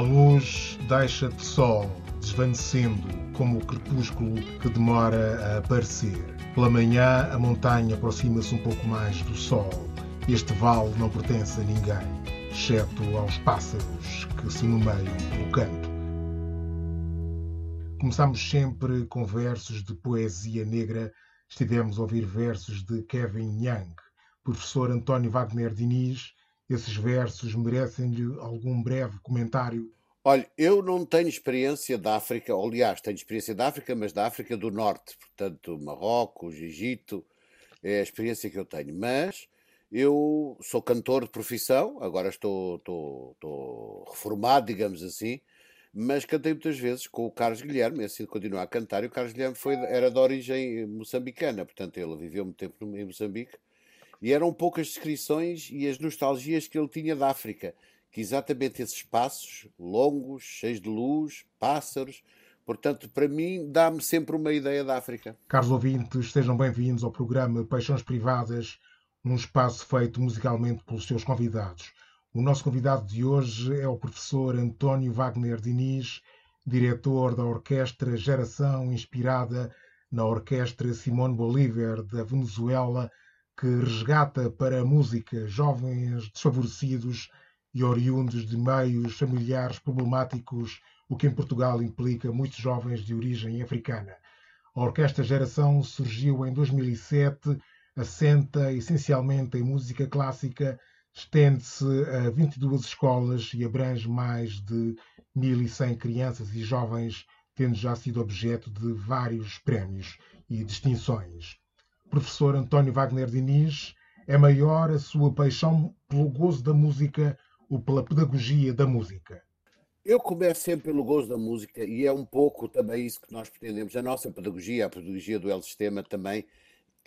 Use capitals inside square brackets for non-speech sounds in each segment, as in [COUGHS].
Luz deixa de sol, desvanecendo como o crepúsculo que demora a aparecer. Pela manhã, a montanha aproxima-se um pouco mais do sol. Este vale não pertence a ninguém, exceto aos pássaros que se nomeiam pelo canto. Começamos sempre com versos de poesia negra. Estivemos a ouvir versos de Kevin Young. Professor António Wagner Diniz, esses versos merecem-lhe algum breve comentário? Olha, eu não tenho experiência da África, aliás, tenho experiência da África, mas da África do Norte, portanto, Marrocos, Egito, é a experiência que eu tenho. Mas eu sou cantor de profissão, agora estou, estou, estou reformado, digamos assim, mas cantei muitas vezes com o Carlos Guilherme, assim continuar a cantar, e o Carlos Guilherme foi, era de origem moçambicana, portanto ele viveu muito tempo em Moçambique, e eram poucas descrições e as nostalgias que ele tinha da África, que exatamente esses passos longos, cheios de luz, pássaros, portanto, para mim, dá-me sempre uma ideia da África. Caros ouvintes, sejam bem-vindos ao programa Paixões Privadas, um espaço feito musicalmente pelos seus convidados. O nosso convidado de hoje é o professor António Wagner Diniz, diretor da Orquestra Geração, inspirada na Orquestra Simone Bolívar da Venezuela, que resgata para a música jovens desfavorecidos e oriundos de meios familiares problemáticos, o que em Portugal implica muitos jovens de origem africana. A Orquestra Geração surgiu em 2007, assenta essencialmente em música clássica, estende-se a 22 escolas e abrange mais de 1.100 crianças e jovens, tendo já sido objeto de vários prémios e distinções professor António Wagner Diniz, é maior a sua paixão pelo gozo da música ou pela pedagogia da música? Eu começo sempre pelo gozo da música e é um pouco também isso que nós pretendemos. A nossa pedagogia, a pedagogia do El Sistema também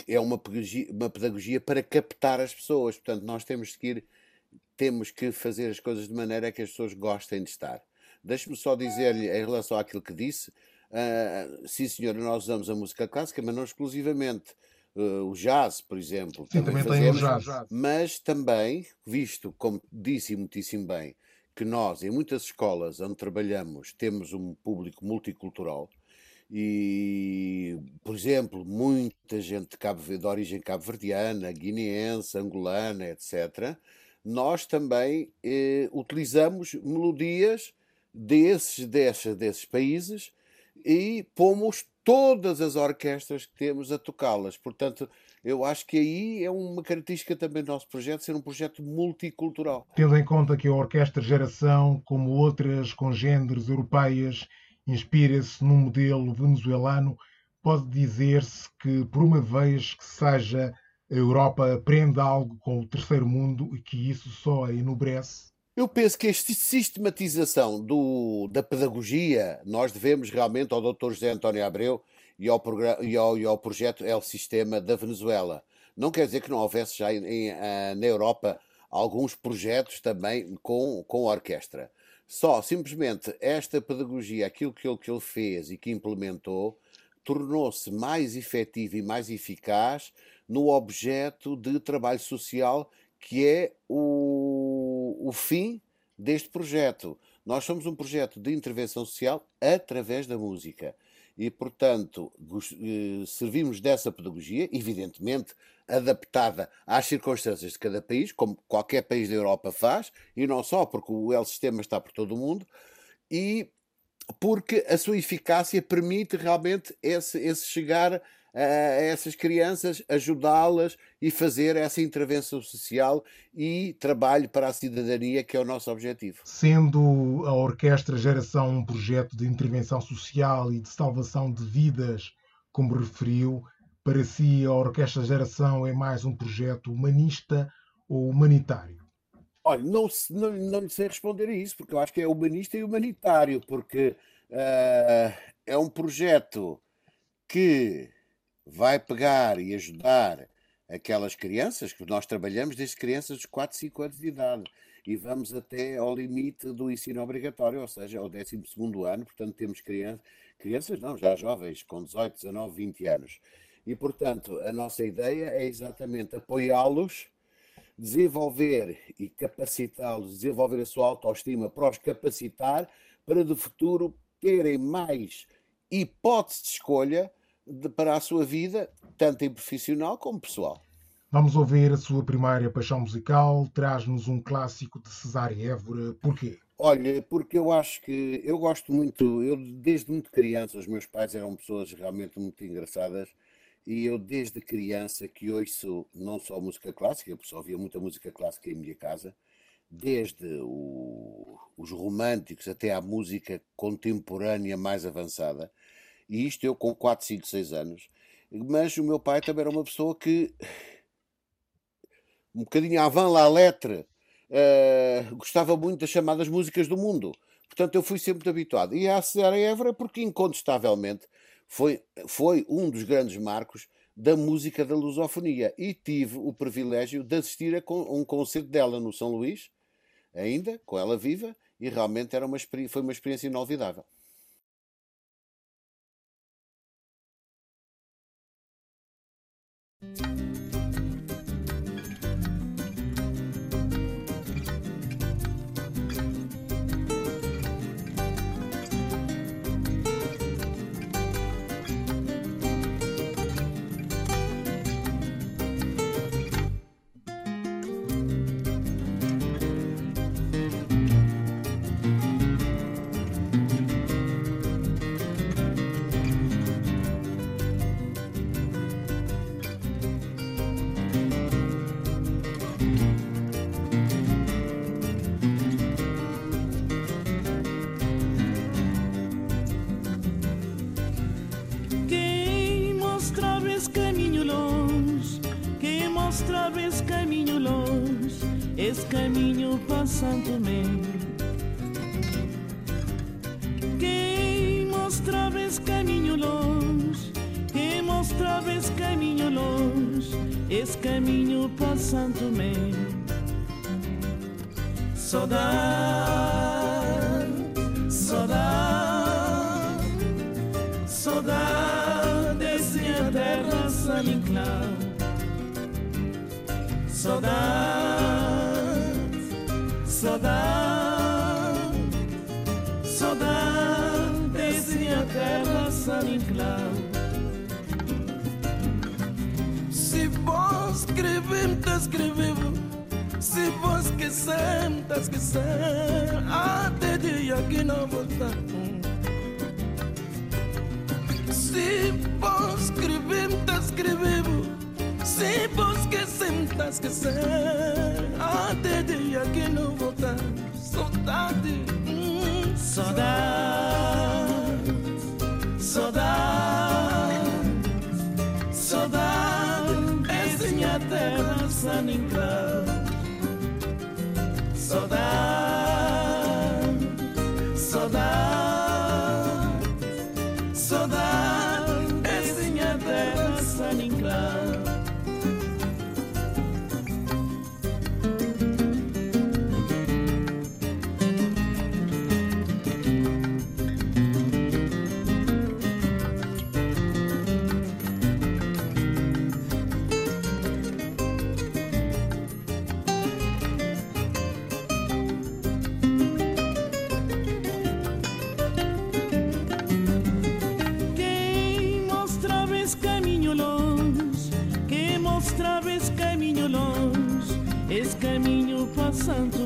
é uma pedagogia, uma pedagogia para captar as pessoas. Portanto, nós temos que ir, temos que fazer as coisas de maneira que as pessoas gostem de estar. Deixe-me só dizer-lhe em relação àquilo que disse. Uh, sim, senhora, nós usamos a música clássica, mas não exclusivamente uh, o jazz, por exemplo. Sim, também, também fazemos, tem o jazz. Mas também, visto, como disse muitíssimo bem, que nós, em muitas escolas onde trabalhamos, temos um público multicultural e, por exemplo, muita gente de, Cabo, de origem cabo-verdiana, guineense, angolana, etc., nós também eh, utilizamos melodias desses, desses, desses países e pomos todas as orquestras que temos a tocá-las. Portanto, eu acho que aí é uma característica também do nosso projeto, ser um projeto multicultural. Tendo em conta que a Orquestra Geração, como outras congêneres europeias, inspira-se num modelo venezuelano, pode dizer-se que, por uma vez que seja a Europa aprende algo com o terceiro mundo e que isso só a enobrece? Eu penso que esta sistematização do, da pedagogia, nós devemos realmente ao Dr. José António Abreu e ao, e ao, e ao projeto El Sistema da Venezuela. Não quer dizer que não houvesse já em, em, eh, na Europa alguns projetos também com, com orquestra. Só, simplesmente, esta pedagogia, aquilo que ele, que ele fez e que implementou, tornou-se mais efetivo e mais eficaz no objeto de trabalho social que é o, o fim deste projeto. Nós somos um projeto de intervenção social através da música. E, portanto, eh, servimos dessa pedagogia, evidentemente adaptada às circunstâncias de cada país, como qualquer país da Europa faz, e não só, porque o El Sistema está por todo o mundo, e porque a sua eficácia permite realmente esse, esse chegar a essas crianças, ajudá-las e fazer essa intervenção social e trabalho para a cidadania, que é o nosso objetivo. Sendo a Orquestra Geração um projeto de intervenção social e de salvação de vidas, como referiu, para si a Orquestra Geração é mais um projeto humanista ou humanitário? Olha, não, não, não sei responder a isso, porque eu acho que é humanista e humanitário, porque uh, é um projeto que vai pegar e ajudar aquelas crianças que nós trabalhamos desde crianças de 4, 5 anos de idade e vamos até ao limite do ensino obrigatório, ou seja, ao 12 ano, portanto temos crianças, crianças não, já jovens, com 18, 19, 20 anos. E, portanto, a nossa ideia é exatamente apoiá-los desenvolver e capacitá-los, desenvolver a sua autoestima para os capacitar para de futuro terem mais hipótese de escolha de, para a sua vida, tanto em profissional como pessoal. Vamos ouvir a sua primeira paixão musical, traz-nos um clássico de Cesária Évora, porquê? Olha, porque eu acho que eu gosto muito, eu desde muito criança, os meus pais eram pessoas realmente muito engraçadas e eu desde criança que ouço não só música clássica, eu só ouvia muita música clássica em minha casa, desde o, os românticos até à música contemporânea mais avançada, e isto eu com 4, 5, 6 anos. Mas o meu pai também era uma pessoa que, um bocadinho avant la lettre, uh, gostava muito das chamadas músicas do mundo. Portanto, eu fui sempre habituado. E a Ceará Évora, porque incontestavelmente foi, foi um dos grandes marcos da música da lusofonia. E tive o privilégio de assistir a um concerto dela no São Luís, ainda, com ela viva, e realmente era uma, foi uma experiência inolvidável. coming cloud. So that, so that, so that desce a terra sunny cloud. Se vos escrever me escrever Se vos esquecer tá esquecendo. Até dia que não voltar. Se vos me escreveu Se vou esquecer, me tá esquecer Até dia que não voltar Saudade, hum, saudade Saudade Saudade É sem a terra, sem ninguém. santo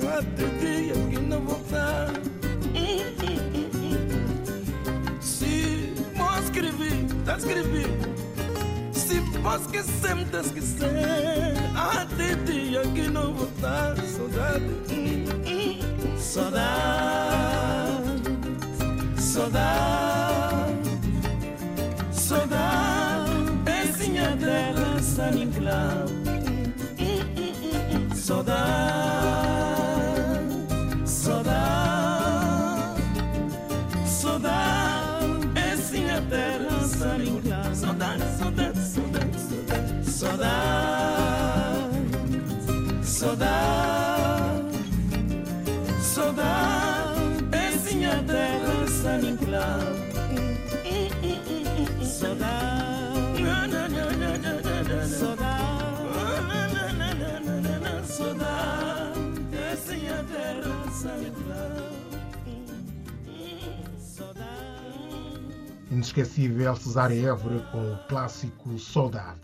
Quatro dias que não voltar. Se posso escrever, tá escrever. Se posso esquecer, me tá esquecer. Até dia que não voltar. Saudade, saudade, saudade, saudade. É sinha dela, sangue claro. Saniclau, saudade. Saudade, saudade, saudade, pezinha terra saninclau. Saudade, Inesquecível Cesária Évora com o clássico Saudade.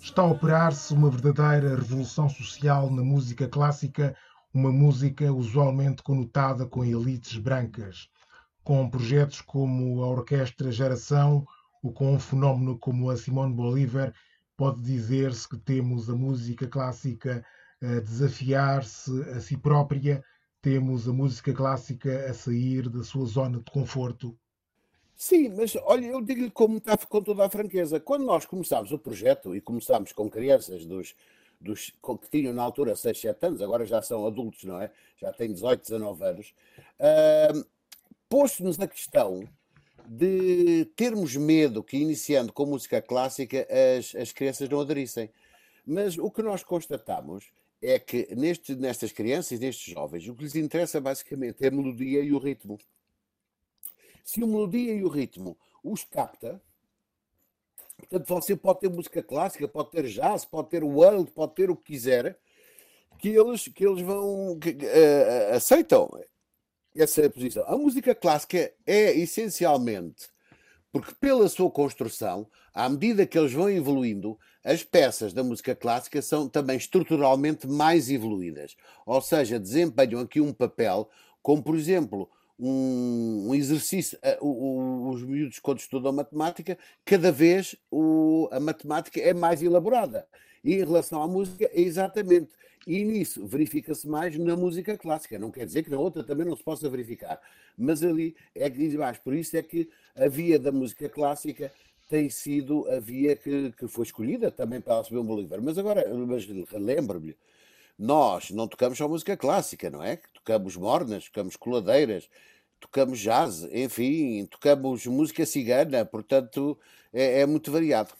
Está a operar-se uma verdadeira revolução social na música clássica, uma música usualmente conotada com elites brancas. Com projetos como a Orquestra Geração ou com um fenómeno como a Simone Bolívar, pode dizer-se que temos a música clássica a desafiar-se a si própria, temos a música clássica a sair da sua zona de conforto Sim, mas olha, eu digo-lhe está com toda a franqueza. Quando nós começámos o projeto e começámos com crianças dos, dos, que tinham na altura 6, 7 anos, agora já são adultos, não é? Já têm 18, 19 anos, uh, pôs-nos a questão de termos medo que, iniciando com música clássica, as, as crianças não aderissem. Mas o que nós constatamos é que neste, nestas crianças nestes jovens, o que lhes interessa basicamente é a melodia e o ritmo. Se a melodia e o ritmo os capta, portanto, você pode ter música clássica, pode ter jazz, pode ter world, pode ter o que quiser, que eles, que eles vão que, uh, aceitam essa posição. A música clássica é essencialmente porque pela sua construção, à medida que eles vão evoluindo, as peças da música clássica são também estruturalmente mais evoluídas. Ou seja, desempenham aqui um papel, como por exemplo, um, um exercício. Uh, o, os miúdos, quando estudam matemática, cada vez o, a matemática é mais elaborada. E em relação à música, é exatamente. E nisso verifica-se mais na música clássica. Não quer dizer que na outra também não se possa verificar. Mas ali é que diz mais. Por isso é que a via da música clássica tem sido a via que, que foi escolhida também para receber um Bolívar. Mas agora, mas lembro-me, nós não tocamos só música clássica, não é? Tocamos mornas, tocamos coladeiras, tocamos jazz, enfim, tocamos música cigana, portanto é, é muito variado.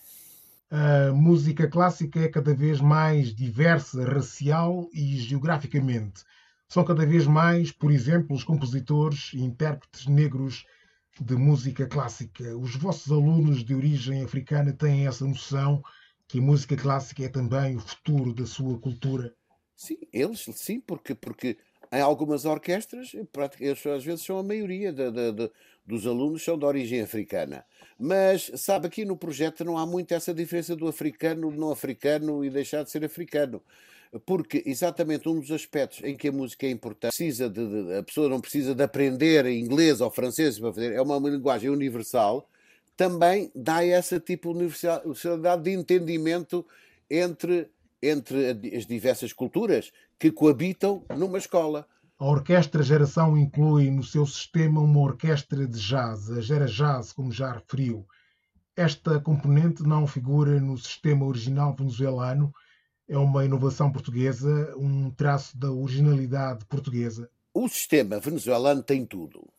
A música clássica é cada vez mais diversa racial e geograficamente. São cada vez mais, por exemplo, os compositores e intérpretes negros de música clássica. Os vossos alunos de origem africana têm essa noção que a música clássica é também o futuro da sua cultura? Sim, eles sim, porque, porque em algumas orquestras, eles às vezes são a maioria de, dos alunos são de origem africana. Mas, sabe, aqui no projeto não há muito essa diferença do africano, não africano e deixar de ser africano. Porque exatamente um dos aspectos em que a música é importante, precisa de, a pessoa não precisa de aprender inglês ou francês para fazer, é uma linguagem universal, também dá essa tipo de universalidade de entendimento entre entre as diversas culturas que coabitam numa escola. A Orquestra Geração inclui no seu sistema uma orquestra de jazz, a Gera Jazz, como já referiu. Esta componente não figura no sistema original venezuelano, é uma inovação portuguesa, um traço da originalidade portuguesa. O sistema venezuelano tem tudo.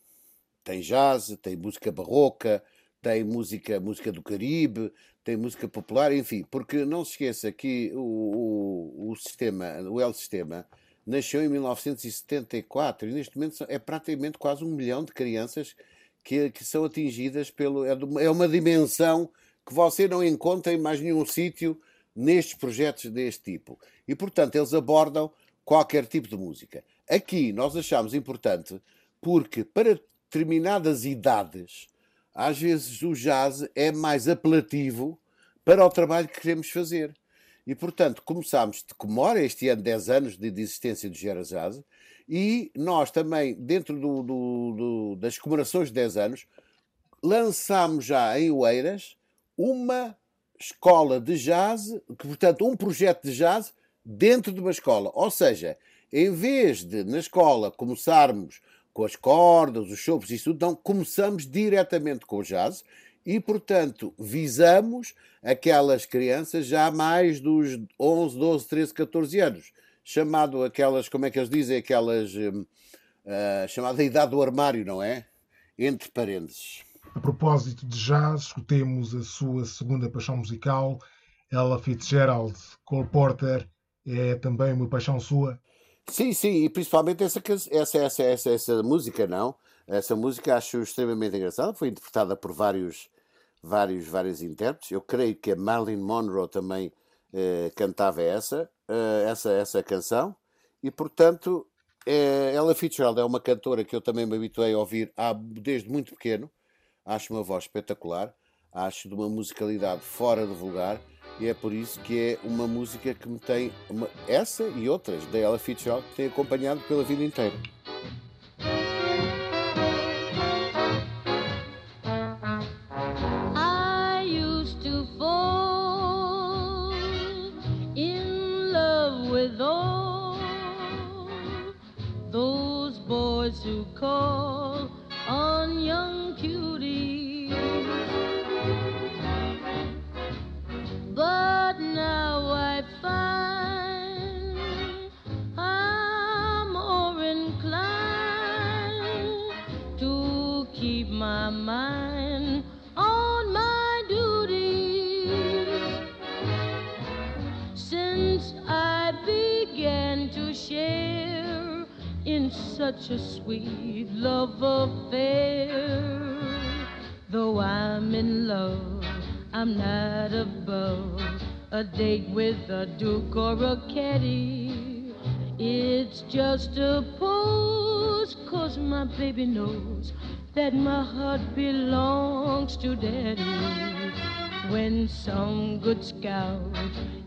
Tem jazz, tem música barroca, tem música, música do Caribe, tem música popular, enfim, porque não se esqueça que o, o, o sistema, o El Sistema, nasceu em 1974 e neste momento é praticamente quase um milhão de crianças que, que são atingidas pelo. É, é uma dimensão que você não encontra em mais nenhum sítio nestes projetos deste tipo. E, portanto, eles abordam qualquer tipo de música. Aqui nós achamos importante porque para determinadas idades às vezes o jazz é mais apelativo para o trabalho que queremos fazer. E, portanto, começámos, comemora este ano 10 anos de, de existência do Gera Jazz, e nós também, dentro do, do, do, das comemorações de 10 anos, lançámos já em Oeiras uma escola de jazz, que, portanto, um projeto de jazz dentro de uma escola. Ou seja, em vez de na escola começarmos com as cordas, os sopros e tudo, não, começamos diretamente com o jazz e, portanto, visamos aquelas crianças já mais dos 11, 12, 13, 14 anos, chamado aquelas, como é que eles dizem, aquelas, uh, chamada idade do armário, não é? Entre parênteses. A propósito de jazz, escutemos a sua segunda paixão musical, Ella Fitzgerald. Cole Porter é também uma paixão sua? Sim, sim, e principalmente essa, essa, essa, essa, essa música, não? Essa música acho extremamente engraçada, foi interpretada por vários, vários, vários intérpretes. Eu creio que a Marilyn Monroe também eh, cantava essa, eh, essa, essa canção, e portanto, eh, Ella Fitzgerald é uma cantora que eu também me habituei a ouvir há, desde muito pequeno. Acho uma voz espetacular, acho de uma musicalidade fora do vulgar e é por isso que é uma música que me tem uma, essa e outras da Ella Fitzgerald que tem acompanhado pela vida inteira. That my heart belongs to daddy. When some good scout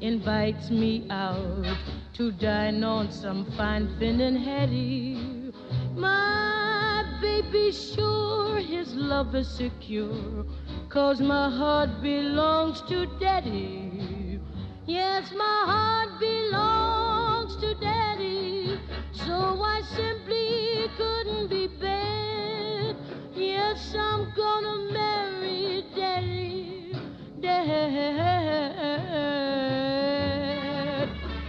invites me out to dine on some fine Finnan Hattie, my baby sure his love is secure, cause my heart belongs to daddy. Yes, my heart belongs to daddy, so I simply couldn't be bad. Yes, I'm gonna marry daddy, dad.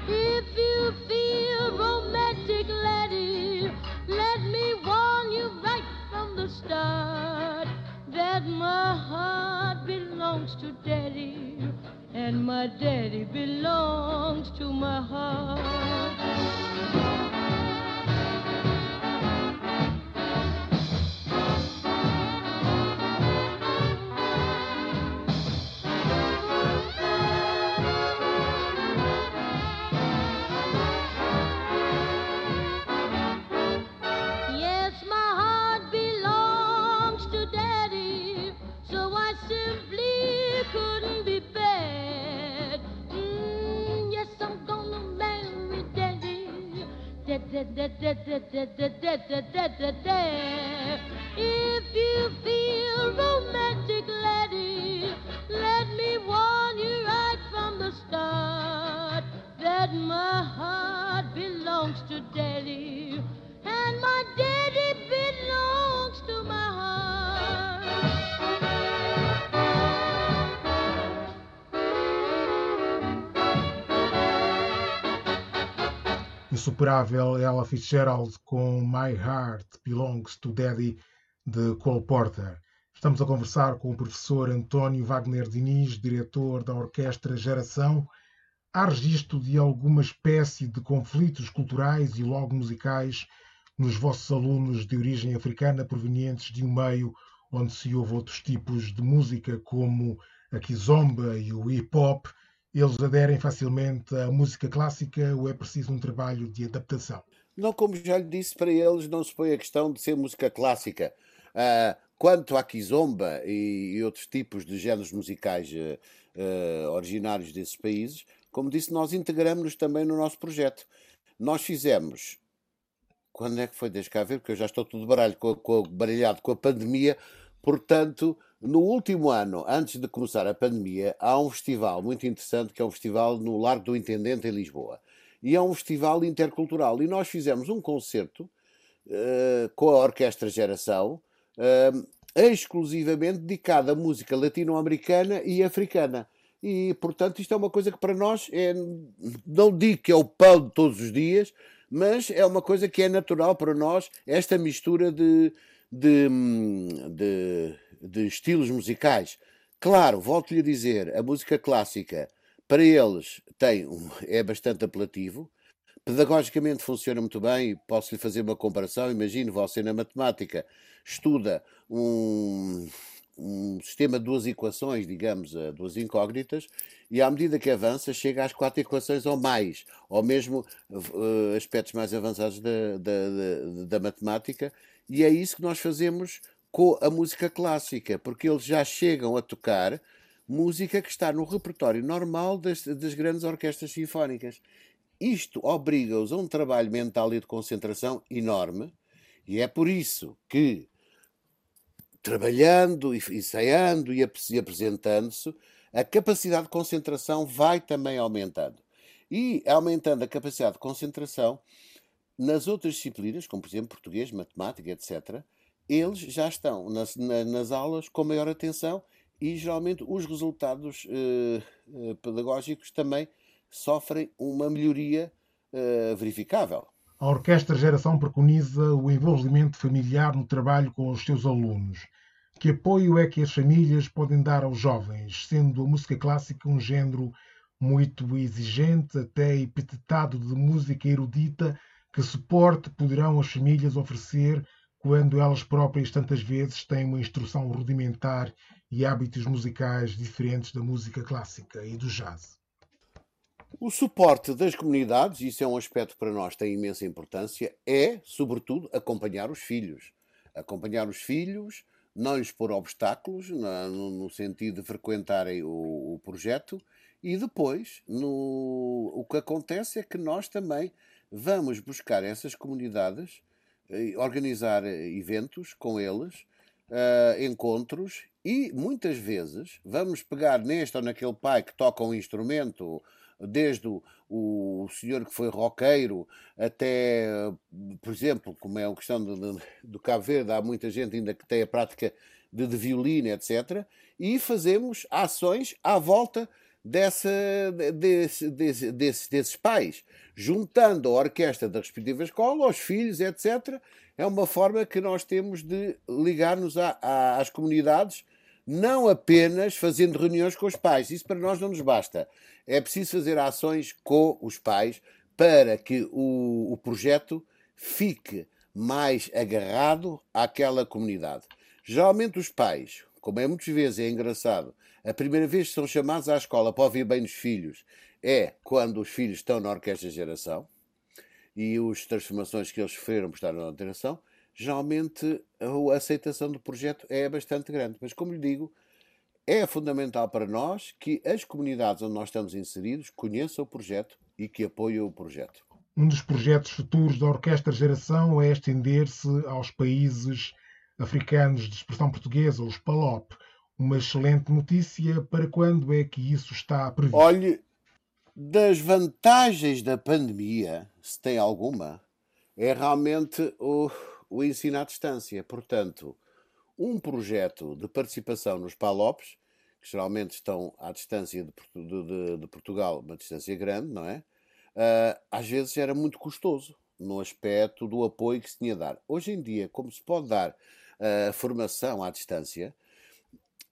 If you feel romantic, laddie, let me warn you right from the start that my heart belongs to daddy and my daddy belongs to my heart. If you feel romantic, laddie, Insuperável Ella Fitzgerald com My Heart Belongs to Daddy de Cole Porter. Estamos a conversar com o professor António Wagner Diniz, diretor da Orquestra Geração. Há registro de alguma espécie de conflitos culturais e logo musicais nos vossos alunos de origem africana provenientes de um meio onde se ouve outros tipos de música, como a kizomba e o hip hop, eles aderem facilmente à música clássica ou é preciso um trabalho de adaptação? Não, como já lhe disse, para eles não se põe a questão de ser música clássica. Uh, quanto à kizomba e, e, outros tipos de géneros musicais uh, uh, originários desses países, como disse, nós integramos-nos também no nosso projeto. Nós fizemos quando é que foi? Deixa cá ver, porque eu já estou tudo baralho, com, com, baralhado com a pandemia, Portanto, no último ano, antes de começar a pandemia, há um festival muito interessante que é um festival no Largo do Intendente, em Lisboa. E é um festival intercultural. E nós fizemos um concerto uh, com a Orquestra Geração, uh, exclusivamente dedicado à música latino-americana e africana. E, portanto, isto é uma coisa que para nós é, não digo que é o pão de todos os dias, mas é uma coisa que é natural para nós, esta mistura de, de, de, de estilos musicais. Claro, volto-lhe a dizer, a música clássica para eles tem, [LAUGHS] é bastante apelativo, pedagogicamente funciona muito bem, posso-lhe fazer uma comparação, imagine você na matemática estuda um, um sistema de duas equações, digamos, duas incógnitas, e à medida que avança, chega às quatro equações ou mais, ou mesmo uh, aspectos mais avançados da, da, da, da, matemática, e é isso que nós fazemos com a música clássica, porque eles já chegam a tocar música que está no repertório normal das, das grandes orquestras sinfónicas. Isto obriga-os a um trabalho mental e de concentração enorme, e é por isso que, trabalhando, ensaiando e apresentando-se, a capacidade de concentração vai também aumentando. E aumentando a capacidade de concentração, nas outras disciplinas, como por exemplo português, matemática, etc., eles já estão nas, nas aulas com maior atenção e geralmente os resultados eh, eh, pedagógicos também sofrem uma melhoria eh, verificável. A Orquestra Geração preconiza o envolvimento familiar no trabalho com os seus alunos. Que apoio é que as famílias podem dar aos jovens, sendo a música clássica um género muito exigente, até epitetado de música erudita, que suporte poderão as famílias oferecer quando elas próprias tantas vezes têm uma instrução rudimentar e hábitos musicais diferentes da música clássica e do jazz. O suporte das comunidades, isso é um aspecto para nós tem imensa importância, é, sobretudo, acompanhar os filhos. Acompanhar os filhos, não lhes pôr obstáculos, no, no sentido de frequentarem o, o projeto, e depois, no, o que acontece é que nós também vamos buscar essas comunidades, eh, organizar eh, eventos com eles, uh, encontros e muitas vezes vamos pegar neste ou naquele pai que toca um instrumento, desde o, o senhor que foi roqueiro até, por exemplo, como é a questão do, do, Cabo Verde, há muita gente ainda que tem a prática de, de violino, etc. E fazemos ações à volta dessa, desse, desse, desse, desses pais, juntando a orquestra da respectiva escola, os filhos, etc. É uma forma que nós temos de ligar-nos às comunidades, não apenas fazendo reuniões com os pais. Isso para nós não nos basta. É preciso fazer ações com os pais para que o, o projeto fique mais agarrado àquela comunidade. Geralmente os pais, como é muitas vezes é engraçado, a primeira vez que são chamados à escola para ouvir bem os filhos é quando os filhos estão na orquestra de geração e as transformações que eles sofreram por estar na direção, geralmente a aceitação do projeto é bastante grande. Mas, como lhe digo, é fundamental para nós que as comunidades onde nós estamos inseridos conheçam o projeto e que apoiem o projeto. Um dos projetos futuros da Orquestra Geração é estender-se aos países africanos de expressão portuguesa, os PALOP. Uma excelente notícia. Para quando é que isso está previsto? Olhe, das vantagens da pandemia, se tem alguma, é realmente o, o ensino à distância. Portanto, um projeto de participação nos PALOPs, que geralmente estão à distância de, de, de Portugal, uma distância grande, não é? Uh, às vezes era muito custoso no aspecto do apoio que se tinha a dar. Hoje em dia, como se pode dar uh, formação à distância,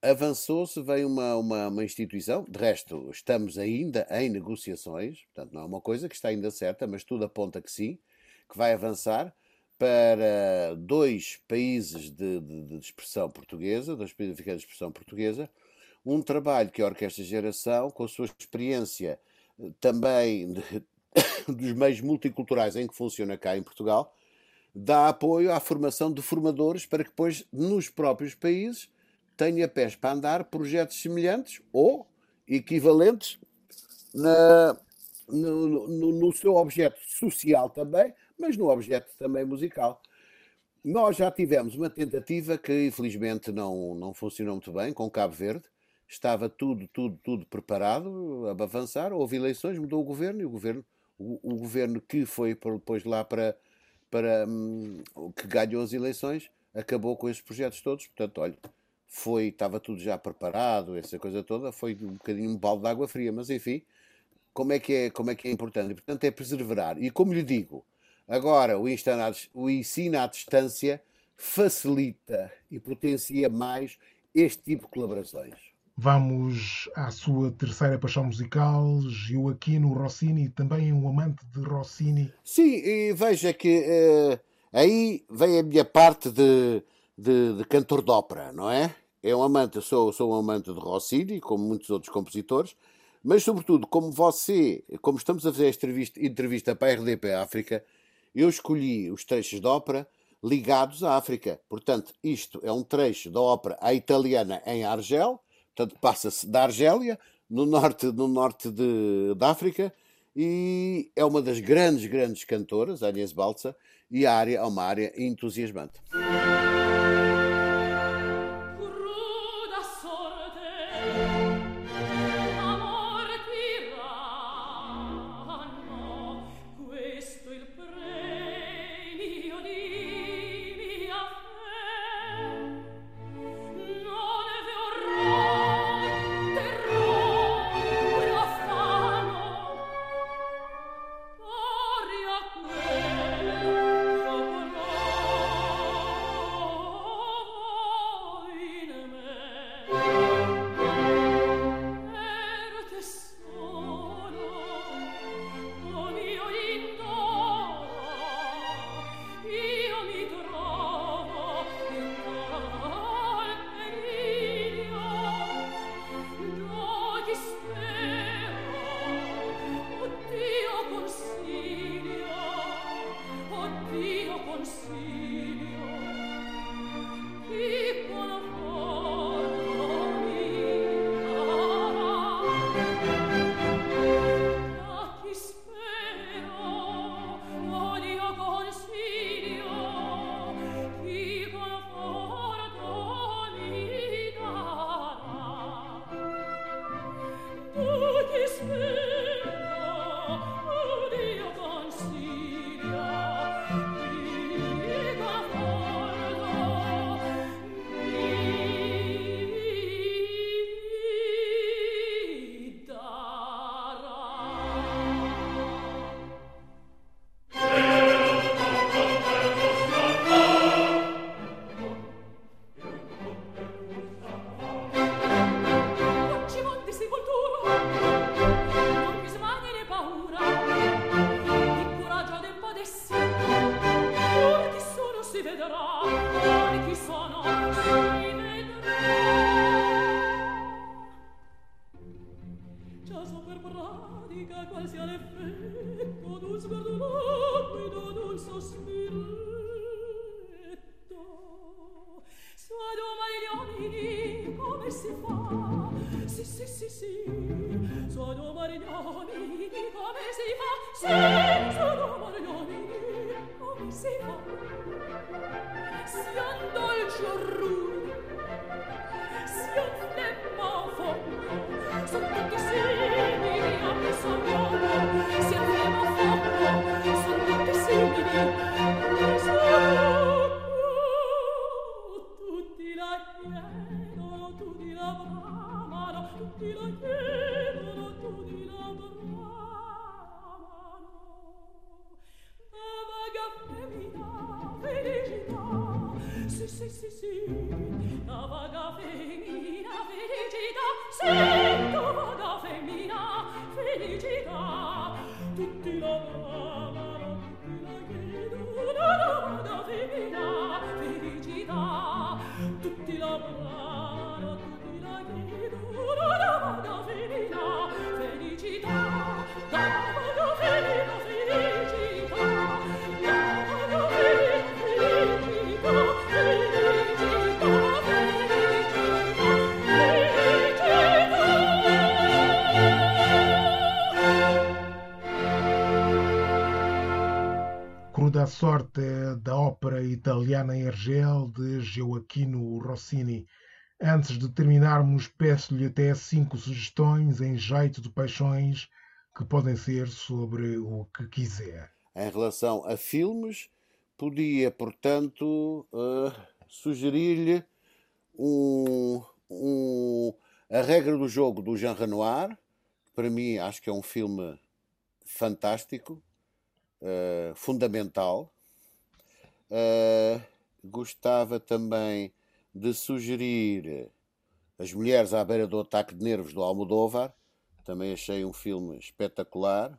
avançou-se, veio uma, uma, uma, instituição, de resto, estamos ainda em negociações, portanto, não é uma coisa que está ainda certa, mas tudo aponta que sim, que vai avançar para dois países de, de, de expressão portuguesa, dois países de expressão portuguesa, um trabalho que a Orquestra Geração, com a sua experiência eh, também de, [COUGHS] dos meios multiculturais em que funciona cá em Portugal, dá apoio à formação de formadores para que depois, nos próprios países, tenha pés para andar projetos semelhantes ou equivalentes na, no, no, no, seu objeto social também, mas no objeto também musical. Nós já tivemos uma tentativa que infelizmente não, não funcionou muito bem com Cabo Verde. Estava tudo, tudo, tudo preparado a avançar. Houve eleições, mudou o governo e o governo, o, o governo que foi depois lá para, para hum, que ganhou as eleições acabou com esses projetos todos. Portanto, olha, foi, estava tudo já preparado, essa coisa toda, foi um bocadinho um balde de água fria, mas enfim, como é que é, como é, que é importante? E, portanto, é preservar. E como lhe digo, agora o ensino, à, o ensino à distância facilita e potencia mais este tipo de colaborações. Vamos à sua terceira paixão musical, Gioacchino Rossini, também um amante de Rossini. Sim, e veja que uh, aí vem a minha parte de, de, de cantor de ópera, não é? É um amante, eu sou, sou um amante de Rossini, como muitos outros compositores, mas sobretudo, como você, como estamos a fazer esta entrevista, entrevista para a RDP África, eu escolhi os trechos de ópera ligados à África. Portanto, isto é um trecho da ópera à italiana em Argel, portanto, passa-se da Argélia, no norte, no norte de, da África, e é uma das grandes, grandes cantoras, Agnes Balsa, e a área é uma área entusiasmante. consiglio. Come si fa senza d'amor, Leonidi? Come si fa? Mariana Ergel, de Joaquino Rossini. Antes de terminarmos, peço-lhe até cinco sugestões em jeito de paixões que podem ser sobre o que quiser. Em relação a filmes, podia, portanto, uh, sugerir-lhe um, um, A Regra do Jogo do Jean Renoir. Para mim, acho que é um filme fantástico, uh, fundamental Uh, gostava também de sugerir As Mulheres à Beira do Ataque de Nervos do Almodóvar, também achei um filme espetacular.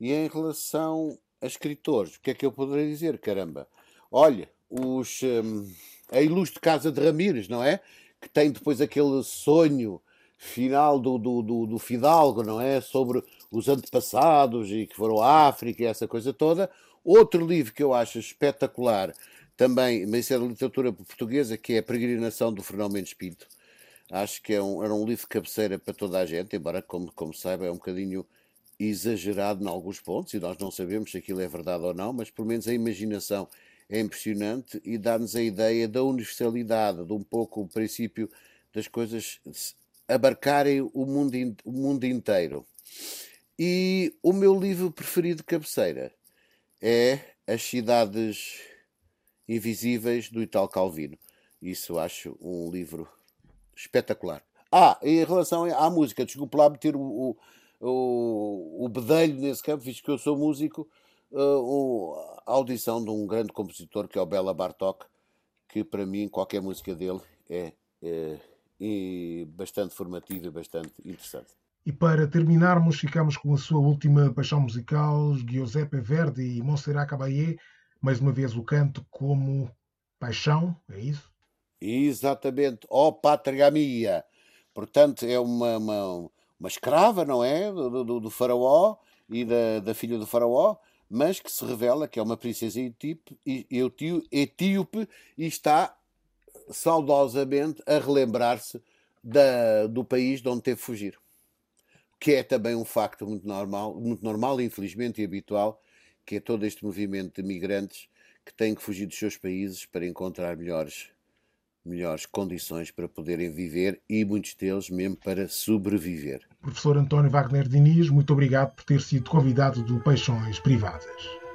E em relação a escritores, o que é que eu poderia dizer? Caramba, olha, os, um, a ilustre Casa de Ramírez, não é? Que tem depois aquele sonho final do, do, do, do Fidalgo, não é? Sobre os antepassados e que foram à África e essa coisa toda. Outro livro que eu acho espetacular, também, mas é da literatura portuguesa, que é A Peregrinação do Fernão Mendes Pinto. Acho que é um, era um livro de cabeceira para toda a gente, embora, como, como saiba, é um bocadinho exagerado em alguns pontos, e nós não sabemos se aquilo é verdade ou não, mas pelo menos a imaginação é impressionante e dá-nos a ideia da universalidade, de um pouco o princípio das coisas abarcarem o mundo, o mundo inteiro. E o meu livro preferido de cabeceira é As Cidades Invisíveis do Ital Calvino. Isso acho um livro espetacular. Ah, em relação à música, desculpe lá meter o, o, o bedelho nesse campo, visto que eu sou músico, uh, a audição de um grande compositor que é o Bela Bartok, que para mim qualquer música dele é, é, é bastante formativa e bastante interessante. E para terminarmos, ficamos com a sua última paixão musical, Giuseppe Verdi e Monserrat Caballé, mais uma vez o canto como paixão, é isso? Exatamente, oh, pátria minha. Portanto, é uma, uma, uma escrava, não é? Do, do, do faraó e da, da, filha do faraó, mas que se revela que é uma princesa etíope, etíope e está saudosamente a relembrar-se do país de onde teve fugir que é também um facto muito normal, muito normal, infelizmente e habitual, que é todo este movimento de migrantes que têm que fugir dos seus países para encontrar melhores, melhores condições para poderem viver e muitos deles mesmo para sobreviver. Professor António Wagner Diniz, muito obrigado por ter sido convidado do Peixões Privadas.